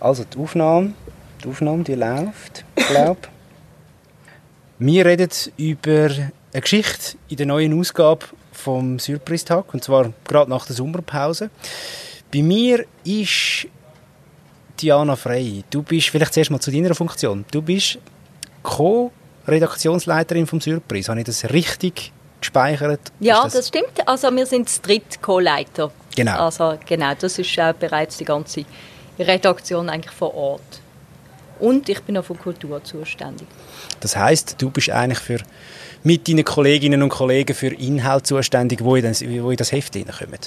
Also die Aufnahme, die Aufnahme, die läuft, glaube Wir reden über eine Geschichte in der neuen Ausgabe vom Surprise-Tag, und zwar gerade nach der Sommerpause. Bei mir ist Diana Frey. Du bist, vielleicht zuerst mal zu deiner Funktion, du bist Co-Redaktionsleiterin vom Surprise. Habe ich das richtig gespeichert? Ja, das? das? stimmt. Also wir sind das dritte Co-Leiter. Genau. Also genau, das ist äh, bereits die ganze Redaktion eigentlich vor Ort. Und ich bin auch für Kultur zuständig. Das heißt, du bist eigentlich für mit deinen Kolleginnen und Kollegen für Inhalt zuständig, wo in das, wo in das Heft hineinkommen?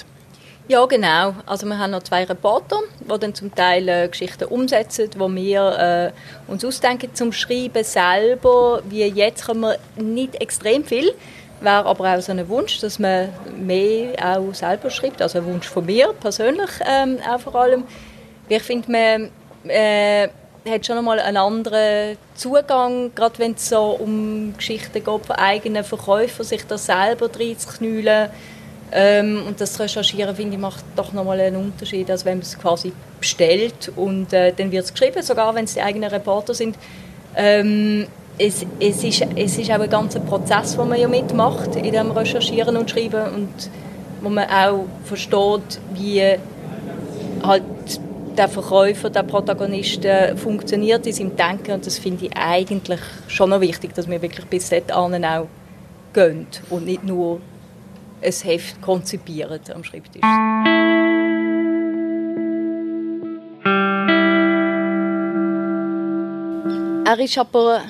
Ja, genau. Also wir haben noch zwei Reporter, die dann zum Teil äh, Geschichten umsetzen, wo wir äh, uns ausdenken zum Schreiben selber. Wie jetzt können wir nicht extrem viel. Wäre aber auch so ein Wunsch, dass man mehr auch selber schreibt. Also ein Wunsch von mir persönlich ähm, auch vor allem. Ich finde, man äh, hat schon einmal einen anderen Zugang, gerade wenn es so um Geschichten geht von eigenen Verkäufern, sich da selber reinzuknüllen. Ähm, und das Recherchieren, finde ich, macht doch nochmal einen Unterschied, als wenn man es quasi bestellt und äh, dann wird es geschrieben, sogar wenn es die eigenen Reporter sind. Ähm, es, es, ist, es ist auch ein ganzer Prozess, den man ja mitmacht in dem Recherchieren und Schreiben und wo man auch versteht, wie halt der Verkäufer, der Protagonist äh, funktioniert in seinem Denken und das finde ich eigentlich schon noch wichtig, dass wir wirklich bis dahin auch gehen und nicht nur ein Heft konzipieren am Schreibtisch. Er ist aber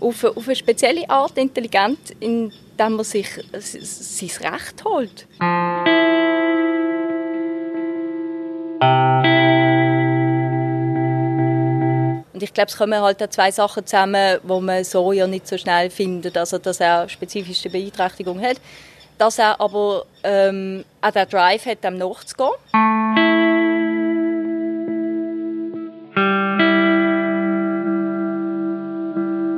auf, auf eine spezielle Art intelligent, indem er sich sein Recht holt. Und ich glaube, es kommen halt zwei Sachen zusammen, wo man so ja nicht so schnell findet. Also, dass er spezifische Beeinträchtigung hat, dass er aber ähm, auch den Drive hat, dem nachzugehen.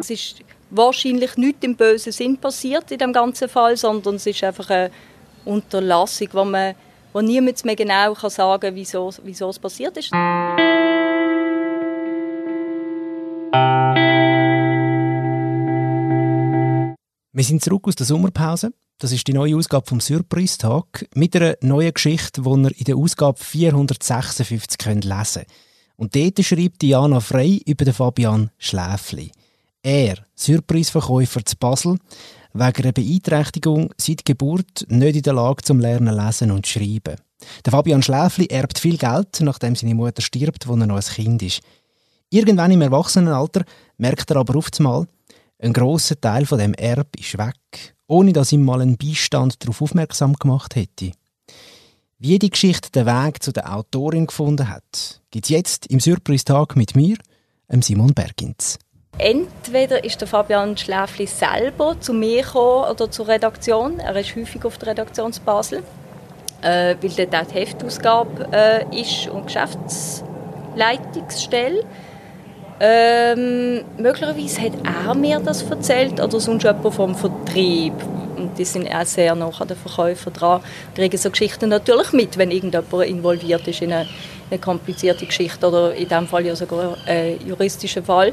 Es ist wahrscheinlich nicht im bösen Sinn passiert in dem ganzen Fall, sondern es ist einfach eine Unterlassung, wo, man, wo niemand mehr genau kann sagen kann, wieso, wieso es passiert ist. Wir sind zurück aus der Sommerpause. Das ist die neue Ausgabe vom Surprise-Tag mit einer neuen Geschichte, die ihr in der Ausgabe 456 könnt lesen könnt. Und dort schreibt Diana Frey über den Fabian Schläfli. Er, Surprise-Verkäufer zu Basel, wegen einer Beeinträchtigung seit Geburt nicht in der Lage zum Lernen lesen und schreiben. Der Fabian Schläfli erbt viel Geld, nachdem seine Mutter stirbt, als er noch ein Kind ist. Irgendwann im Erwachsenenalter merkt er aber einmal, ein grosser Teil von dem Erb ist weg, ohne dass ihm mal ein Beistand darauf aufmerksam gemacht hätte. Wie die Geschichte den Weg zu der Autorin gefunden hat, gibt es jetzt im Surprise-Tag mit mir, Simon Bergins. Entweder ist der Fabian Schläfli selber zu mir gekommen oder zur Redaktion. Er ist häufig auf der Redaktion Basel, äh, weil dort auch die Heftausgabe äh, ist und Geschäftsleitungsstelle. Ähm, möglicherweise hat er mir das erzählt oder sonst jemand vom Vertrieb. Und die sind auch sehr nah an den Verkäufer dran. Kriegen so Geschichten natürlich mit, wenn irgendjemand involviert ist in eine, eine komplizierte Geschichte oder in dem Fall ja sogar einen juristischen Fall.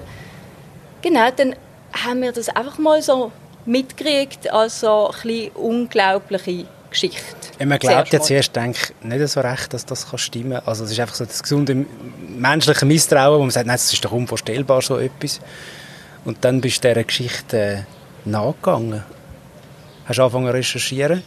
Genau, dann haben wir das einfach mal so mitgekriegt als so ein unglaubliche Geschichte. Ja, man glaubt ja zuerst denke, nicht so recht, dass das stimmen kann. Also es ist einfach so das gesunde menschliche Misstrauen, wo man sagt, nein, das ist doch unvorstellbar, so etwas. Und dann bist du dieser Geschichte äh, nachgegangen. Hast du angefangen zu recherchieren?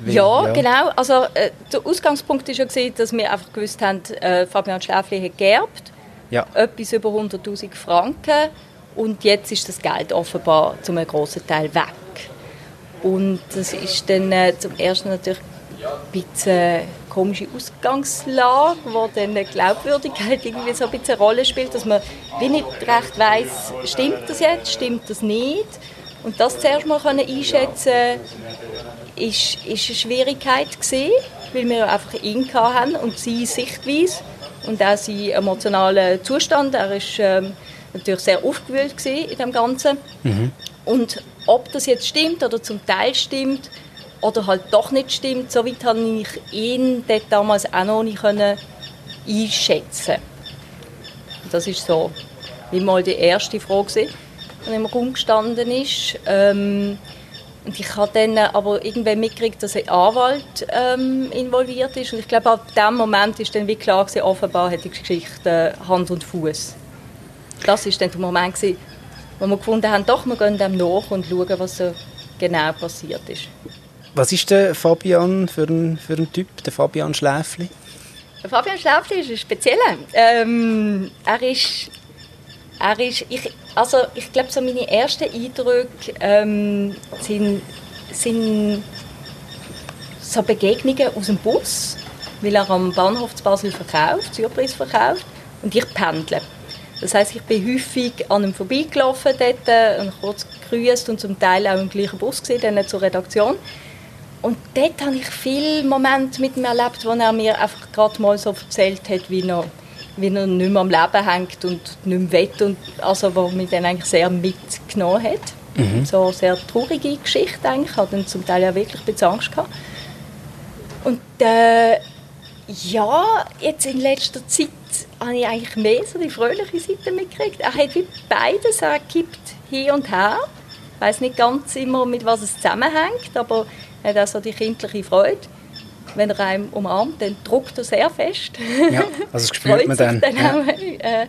Wie, ja, ja, genau. Also, äh, der Ausgangspunkt war ja, dass wir einfach gewusst haben, äh, Fabian Schläfli hat geerbt. Ja. Etwas über 100'000 Franken. Und jetzt ist das Geld offenbar zu einem grossen Teil weg. Und das ist dann äh, zum ersten natürlich ein bisschen eine komische Ausgangslage, wo dann eine Glaubwürdigkeit irgendwie so ein bisschen eine Rolle spielt, dass man wie nicht recht weiß, stimmt das jetzt, stimmt das nicht. Und das zuerst mal einschätzen ist, ist eine Schwierigkeit gewesen, weil wir einfach ihn haben und seine Sichtweise und auch seinen emotionalen Zustand. Er war ähm, natürlich sehr aufgewühlt in dem Ganzen. Mhm. Und ob das jetzt stimmt oder zum Teil stimmt oder halt doch nicht stimmt, so weit habe ich ihn damals auch noch nicht einschätzen. Das ist so, wie mal die erste Frage die im Raum gestanden ist. Ähm, und ich habe dann aber irgendwann mitgekriegt, dass ein Anwalt ähm, involviert ist. Und ich glaube, ab dem Moment ist dann wie klar gewesen, offenbar hat die Geschichte Hand und Fuß. Das ist dann der Moment gewesen, wo wir gefunden haben, doch, wir gehen dem nach und schauen, was so genau passiert ist. Was ist der Fabian für ein, für ein Typ, der Fabian Schläfli? Der Fabian Schläfli ist ein spezieller. Ähm, er ist, er ist ich, also ich glaube, so meine ersten Eindrücke ähm, sind, sind so Begegnungen aus dem Bus, weil er am Bahnhof zu Basel verkauft, Surprise verkauft, und ich pendle. Das heißt, ich bin häufig an ihm vorbeigelaufen dort und kurz gegrüßt und zum Teil auch im gleichen Bus gesehen, dann zur Redaktion. Und dort habe ich viele Momente mit ihm erlebt, wo er mir einfach gerade mal so erzählt hat, wie er, wie er nicht mehr am Leben hängt und nicht mehr will. Und also, wo mich dann eigentlich sehr mitgenommen hat. Mhm. So eine sehr traurige Geschichte eigentlich. Ich hatte dann zum Teil ja wirklich ein bisschen Angst gehabt. Und äh, ja, jetzt in letzter Zeit habe ich eigentlich mehr so die fröhliche Seite mitgekriegt. Er hat wie beides, er gibt hier und her. Ich weiß nicht ganz immer, mit was es zusammenhängt, aber er hat auch so die kindliche Freude. Wenn er einem umarmt, dann druckt er sehr fest. Ja, also das spürt man dann. dann ja. äh,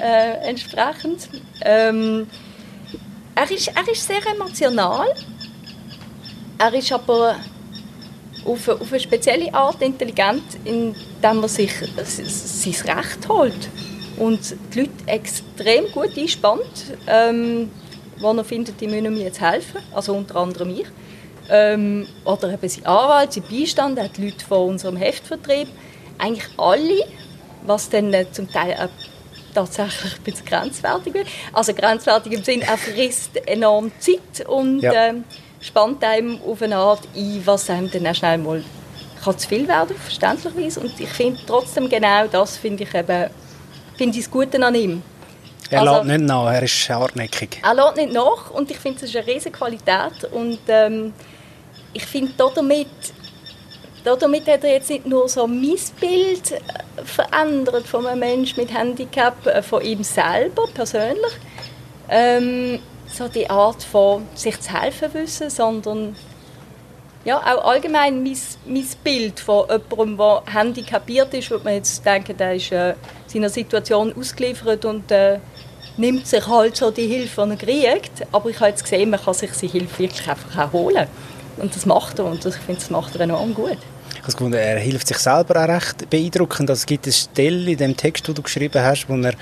äh, entsprechend. Ähm, er, ist, er ist sehr emotional. Er ist aber auf, auf eine spezielle Art intelligent, indem er sich sein Recht holt und die Leute extrem gut einspannt, ähm, wo er findet, die müssen mir jetzt helfen, also unter anderem ich. Ähm, oder eben sein Anwalt, sein Beistand, er hat Leute von unserem Heftvertrieb, eigentlich alle, was dann äh, zum Teil auch tatsächlich ein bisschen grenzwertig wird. Also grenzwertig im Sinne, er frisst enorm Zeit und ja. ähm, spannt einem auf eine Art ein, was einem dann auch schnell mal kann zu viel werden, verständlicherweise. Und ich finde trotzdem genau das finde ich eben finde ich das Gute an ihm. Er also, lässt nicht nach, er ist hartnäckig. Er lässt nicht nach und ich finde, das ist eine riesige Qualität und ähm, ich finde damit damit hat er jetzt nicht nur so mein Bild äh, verändert von einem Menschen mit Handicap, äh, von ihm selber persönlich, ähm, so die Art von sich zu helfen wissen, sondern ja, auch allgemein mein, mein Bild von jemandem, der handicapiert ist, würde man jetzt denken, der ist äh, seiner Situation ausgeliefert und äh, nimmt sich halt so die Hilfe, die er kriegt. Aber ich habe jetzt gesehen, man kann sich die Hilfe wirklich einfach auch holen. Und das macht er und ich finde, das macht er enorm gut. Ich habe gefunden, er hilft sich selber auch recht beeindruckend. Also es gibt eine Stelle in dem Text, den du geschrieben hast, wo er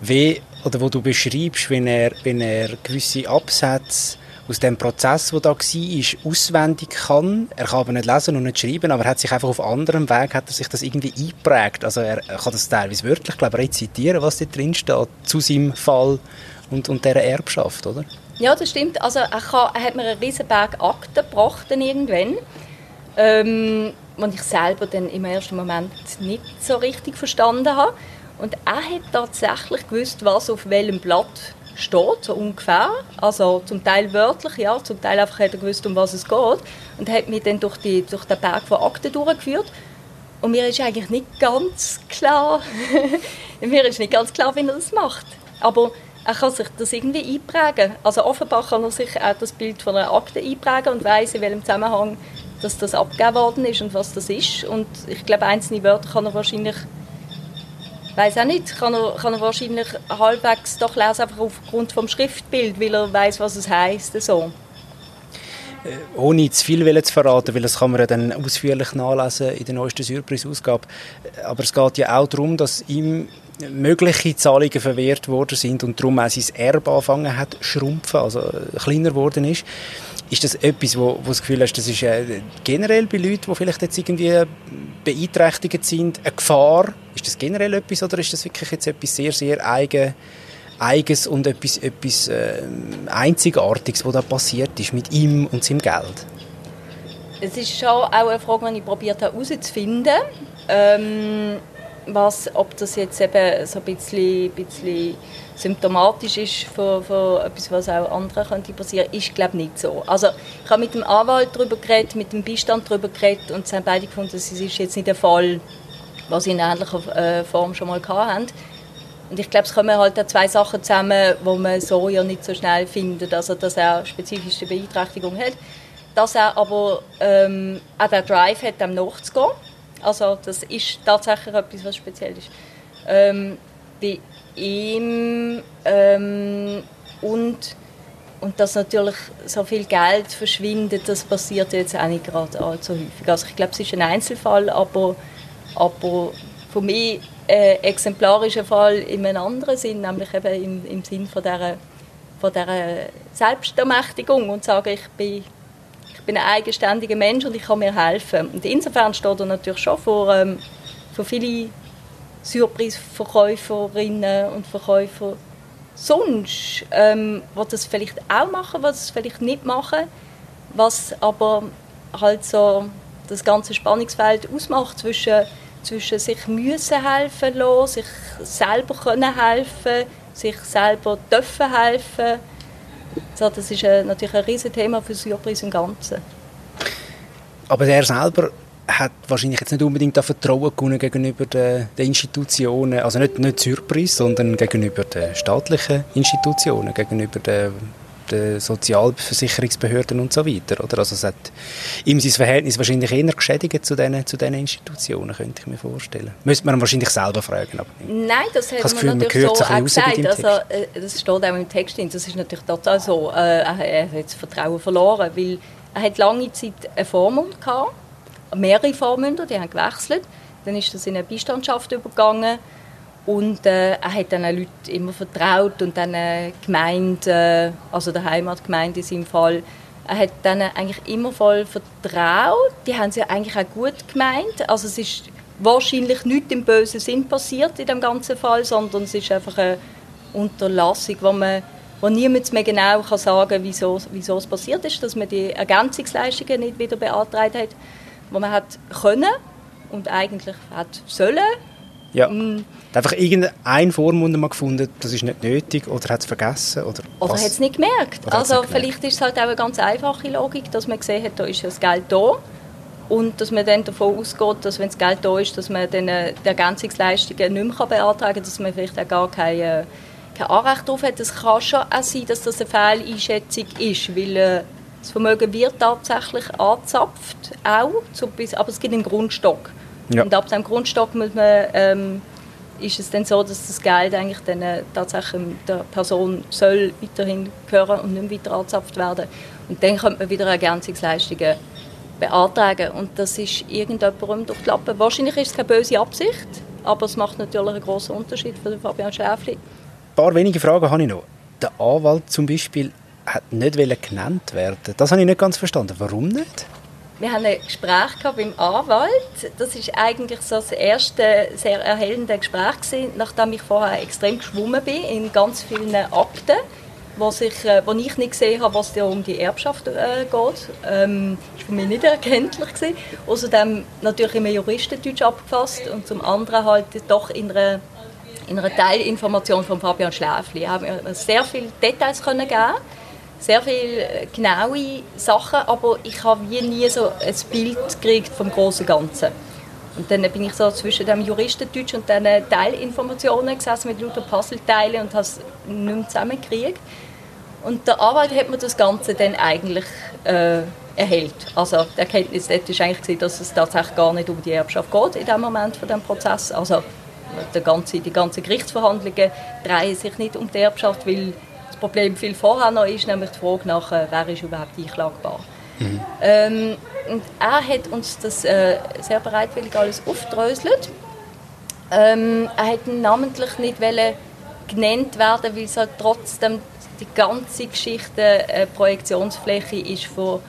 wie, oder wo du beschreibst, wenn er, wenn er gewisse Absätze aus dem Prozess, der da war, auswendig kann. Er kann aber nicht lesen und nicht schreiben, aber er hat sich einfach auf anderem Weg hat er sich das irgendwie eingeprägt. Also er kann das teilweise wörtlich, glaube ich, rezitieren, was da drin steht, zu seinem Fall und, und dieser Erbschaft, oder? Ja, das stimmt. Also er, kann, er hat mir einen riesen Berg Akten gebracht irgendwann, ähm, die ich selber dann im ersten Moment nicht so richtig verstanden habe. Und er hat tatsächlich gewusst, was auf welchem Blatt steht, so ungefähr. Also zum Teil wörtlich, ja, zum Teil einfach hat er gewusst, um was es geht. Und hat mich dann durch, die, durch den Berg von Akten durchgeführt. Und mir ist eigentlich nicht ganz klar, mir ist nicht ganz klar, wie er das macht. Aber er kann sich das irgendwie einprägen. Also offenbar kann er sich auch das Bild von einer Akte einprägen und weiß in welchem Zusammenhang dass das abgegeben worden ist und was das ist. Und ich glaube, einzelne Wörter kann er wahrscheinlich weiß auch nicht, kann er, kann er wahrscheinlich halbwegs doch lesen, einfach aufgrund vom Schriftbild, weil er weiß, was es heißt. So. Äh, ohne zu viel zu verraten, weil das kann man ja dann ausführlich nachlesen in der neuesten Surprise-Ausgabe. Aber es geht ja auch darum, dass ihm mögliche Zahlungen verwehrt worden sind und darum auch sein Erbe angefangen hat schrumpfen, also kleiner geworden ist. Ist das etwas, wo, wo das Gefühl hast, das ist äh, generell bei Leuten, die vielleicht jetzt irgendwie beeinträchtigt sind, eine Gefahr? Ist das generell etwas oder ist das wirklich jetzt etwas sehr, sehr eigen, Eigens und etwas, etwas äh, Einzigartiges, was da passiert ist mit ihm und seinem Geld? Es ist schon auch eine Frage, die ich probiert habe herauszufinden. Ähm, was, ob das jetzt eben so ein bisschen, bisschen symptomatisch ist für, für etwas, was auch anderen könnte passieren, ist glaube nicht so. Also ich habe mit dem Anwalt darüber geredet, mit dem Beistand darüber geredet und sie haben beide gefunden, es ist jetzt nicht der Fall, was sie in ähnlicher äh, Form schon mal hatten. Und ich glaube, es kommen halt zwei Sachen zusammen, wo man so ja nicht so schnell findet. Also, dass er spezifische Beeinträchtigung hat, dass er aber ähm, auch den Drive hat, dem nachzugehen. Also, das ist tatsächlich etwas, was speziell ist. Ähm, bei ihm ähm, und und dass natürlich so viel Geld verschwindet, das passiert jetzt auch nicht gerade allzu häufig. Also ich glaube, es ist ein Einzelfall, aber, aber für mich ein exemplarischer Fall in einem anderen Sinn, nämlich eben im, im Sinn von dieser, von dieser Selbstermächtigung und sagen, ich bin, bin ein eigenständiger Mensch und ich kann mir helfen. Und insofern steht er natürlich schon vor, ähm, vor viele Surprise-Verkäuferinnen und Verkäufer sonst, ähm, was das vielleicht auch machen, was es vielleicht nicht machen, was aber halt so das ganze Spannungsfeld ausmacht zwischen, zwischen sich müssen helfen lassen, sich selber können helfen, sich selber dürfen helfen. So, das ist äh, natürlich ein Riesenthema für Surprise im Ganzen. Aber er selber hat wahrscheinlich jetzt nicht unbedingt das Vertrauen gegenüber den, den, Institutionen, also nicht, nicht Surprise, sondern gegenüber den staatlichen Institutionen, gegenüber den, den Sozialversicherungsbehörden und so weiter, oder? Also es hat ihm sein Verhältnis wahrscheinlich eher geschädigt zu diesen, zu diesen Institutionen, könnte ich mir vorstellen. Müsste man wahrscheinlich selber fragen, aber Nein, das hat man Gefühl, natürlich man so auch gesagt. Also, äh, das steht auch im Text drin, das ist natürlich total so. Äh, er hat das Vertrauen verloren, weil er hat lange Zeit einen Vormund gehabt mehrere Vormünder, die haben gewechselt. Dann ist das in eine Beistandschaft übergegangen und äh, er hat dann Leuten immer vertraut und dann äh, Gemeinde, also der Heimatgemeinde in seinem Fall, er hat dann eigentlich immer voll vertraut. Die haben sie eigentlich auch gut gemeint. Also es ist wahrscheinlich nicht im bösen Sinn passiert in dem ganzen Fall, sondern es ist einfach eine Unterlassung, wo man wo niemand mehr genau kann sagen kann, wieso, wieso es passiert ist, dass man die Ergänzungsleistungen nicht wieder beantragt hat wo man hat können und eigentlich hat sollen. Ja. Mm. Einfach irgendein Vormund mal gefunden, das ist nicht nötig oder hat es vergessen oder Oder hat es nicht gemerkt. Oder also nicht vielleicht ist es halt auch eine ganz einfache Logik, dass man gesehen hat, da ist das Geld da und dass man dann davon ausgeht, dass wenn das Geld da ist, dass man dann äh, die Ergänzungsleistungen nicht mehr beantragen kann, dass man vielleicht auch gar kein, äh, kein Anrecht darauf hat. Es kann schon auch sein, dass das eine Fehleinschätzung ist, weil äh, das Vermögen wird tatsächlich angezapft, auch, aber es gibt einen Grundstock. Ja. Und ab dem Grundstock muss man, ähm, ist es dann so, dass das Geld eigentlich dann, äh, tatsächlich der Person soll weiterhin gehören und nicht weiter angezapft werden. Und dann könnte man wieder Ergänzungsleistungen beantragen. Und das ist irgendjemandem durch die Lappen. Wahrscheinlich ist es keine böse Absicht, aber es macht natürlich einen großen Unterschied für Fabian Schäfli. Ein paar wenige Fragen habe ich noch. Der Anwalt zum Beispiel hat nicht genannt werden. Das habe ich nicht ganz verstanden. Warum nicht? Wir haben ein Gespräch gehabt beim Anwalt. Das ist eigentlich so das erste sehr erhellende Gespräch gewesen, nachdem ich vorher extrem geschwommen bin in ganz vielen Akten, wo, sich, äh, wo ich nicht gesehen habe, was da um die Erbschaft äh, geht. Ähm, das war für mich nicht erkenntlich gewesen. Außerdem natürlich im Juristendeutsch abgefasst und zum anderen halt doch in einer, in einer Teilinformation von Fabian Schläfli. Wir haben sehr viele Details können geben sehr viele äh, genaue Sachen, aber ich habe nie so ein Bild gekriegt vom großen Ganzen. Und dann bin ich so zwischen dem Juristendeutsch und den Teilinformationen gesessen mit lauter Puzzleteilen und habe es nicht mehr zusammengekriegt. Und der Anwalt hat mir das Ganze dann eigentlich äh, erhält. Also die Erkenntnis dort war eigentlich, dass es tatsächlich gar nicht um die Erbschaft geht in dem Moment von dem Prozess. Also die ganze, die ganzen Gerichtsverhandlungen drehen sich nicht um die Erbschaft, weil das Problem viel vorher noch ist, nämlich die Frage nach, äh, wer ist überhaupt einklagbar. Mhm. Ähm, und er hat uns das äh, sehr bereitwillig alles aufgedröselt. Ähm, er hat namentlich nicht genannt werden, weil es halt trotzdem die ganze Geschichte eine Projektionsfläche ist von,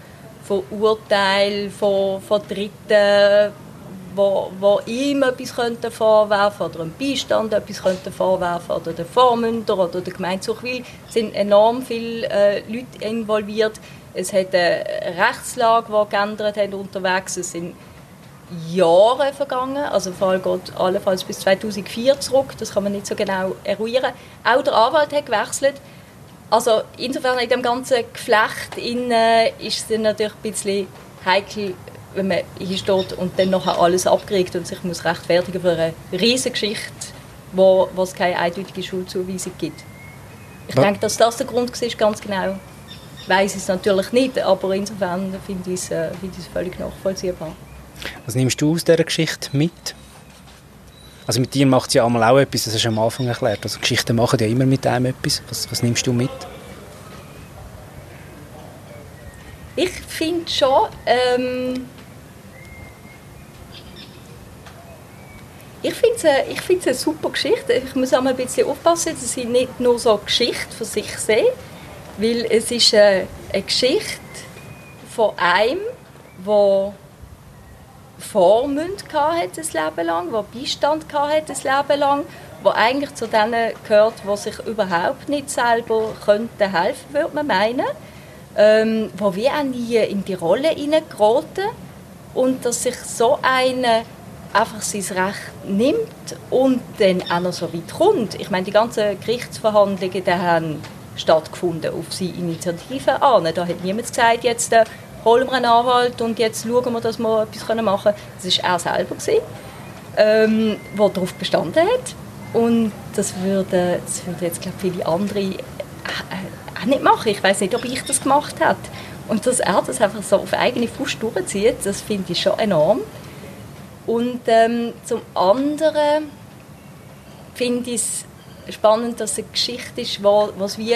von Urteilen, von, von Dritten, wo, wo ihm etwas könnte vorwerfen oder einem Beistand etwas könnte vorwerfen oder der Vormünder oder der Gemeindesuchwil. Es sind enorm viele äh, Leute involviert. Es hat eine Rechtslage, die geändert hat unterwegs. Es sind Jahre vergangen, also der Fall geht allenfalls bis 2004 zurück, das kann man nicht so genau eruieren. Auch der Anwalt hat gewechselt. Also insofern in dem ganzen Geflecht ist es natürlich ein bisschen heikel, wenn man hier steht und dann nachher alles abkriegt und sich muss rechtfertigen für eine riesige Geschichte, wo, wo es keine eindeutige Schulzuweisung gibt. Ich ja. denke, dass das der Grund war, ganz genau weiß ich es natürlich nicht, aber insofern finde ich es, äh, find ich es völlig nachvollziehbar. Was nimmst du aus dieser Geschichte mit? Also mit dir macht es ja einmal auch etwas, das hast du am Anfang erklärt. Also Geschichten machen ja immer mit einem etwas. Was, was nimmst du mit? Ich finde schon, ähm, ich finde es eine, super Geschichte. Ich muss auch mal ein bisschen aufpassen, dass ich nicht nur so eine Geschichte für sich sehe, weil es ist eine, eine Geschichte von einem, der Vormund hatte das Leben lang, der Beistand hatte das Leben lang, der eigentlich zu denen gehört, die sich überhaupt nicht selber könnten helfen, würde man meinen, ähm, wo wie auch nie in die Rolle hineingeraten und dass sich so eine einfach sein Recht nimmt und dann auch noch so weit kommt. Ich meine, die ganzen Gerichtsverhandlungen, die haben stattgefunden auf seine Initiative an. Da hat niemand gesagt, jetzt äh, holen wir einen Anwalt und jetzt schauen wir, dass wir etwas machen können. Das war er selber, gewesen, ähm, der darauf bestanden hat. Und das würden das würde jetzt glaube viele andere äh, äh, auch nicht machen. Ich weiß nicht, ob ich das gemacht hätte. Und dass er das einfach so auf eigene Fuß durchzieht, das finde ich schon enorm. Und ähm, zum anderen finde ich es spannend, dass es eine Geschichte ist, wo, was wie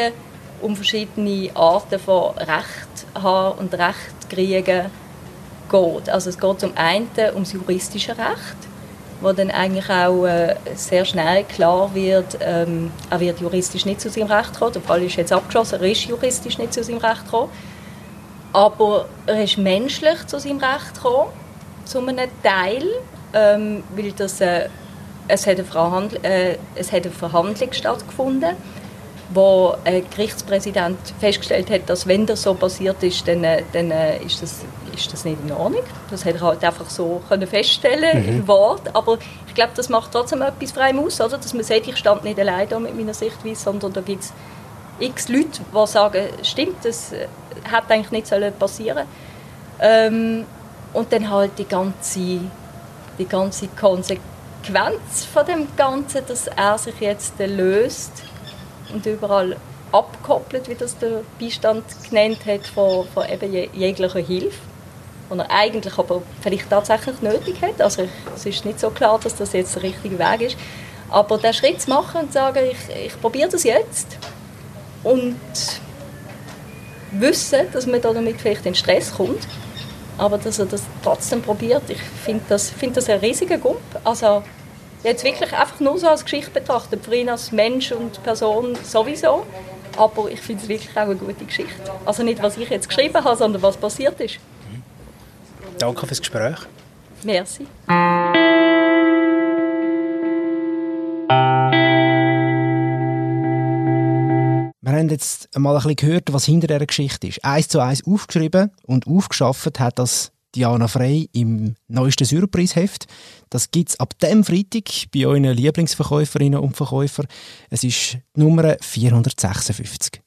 um verschiedene Arten von Recht haben und Recht kriegen geht. Also es geht zum einen ums juristische Recht, wo dann eigentlich auch äh, sehr schnell klar wird, ähm, er wird juristisch nicht zu seinem Recht kommen. Der Fall ist jetzt abgeschlossen, er ist juristisch nicht zu seinem Recht gekommen. Aber er ist menschlich zu seinem Recht gekommen, zu einem Teil, ähm, weil das äh, es hat, eine äh, es hat eine Verhandlung stattgefunden, wo ein Gerichtspräsident festgestellt hat, dass wenn das so passiert ist, dann, äh, dann äh, ist, das, ist das nicht in Ordnung. Das hat er halt einfach so können feststellen mhm. im Wort. Aber ich glaube, das macht trotzdem etwas frei aus, oder? dass man sagt, ich stand nicht allein da mit meiner Sichtweise, sondern da gibt es x Leute, die sagen, stimmt, das äh, hätte eigentlich nicht passieren ähm, Und dann halt die ganze, die ganze Konsequenz von dem Ganzen, dass er sich jetzt löst und überall abkoppelt, wie das der Beistand genannt hat, von, von eben jeglicher Hilfe, die er eigentlich aber vielleicht tatsächlich nötig hat. Also es ist nicht so klar, dass das jetzt der richtige Weg ist. Aber den Schritt zu machen und zu sagen, ich, ich probiere das jetzt und wissen, dass man damit vielleicht in Stress kommt, aber dass er das trotzdem probiert, ich finde das, find das ein riesiger Gump. Also jetzt wirklich einfach nur so als Geschichte betrachtet, für ihn als Mensch und Person sowieso, aber ich finde es wirklich auch eine gute Geschichte. Also nicht, was ich jetzt geschrieben habe, sondern was passiert ist. Danke fürs Gespräch. Merci. Haben jetzt mal ein bisschen gehört, was hinter dieser Geschichte ist. Eins zu eins aufgeschrieben und aufgeschafft hat das Diana Frey im neuesten Surpreisheft. Das gibt es ab dem Freitag bei euren Lieblingsverkäuferinnen und Verkäufern. Es ist Nummer 456.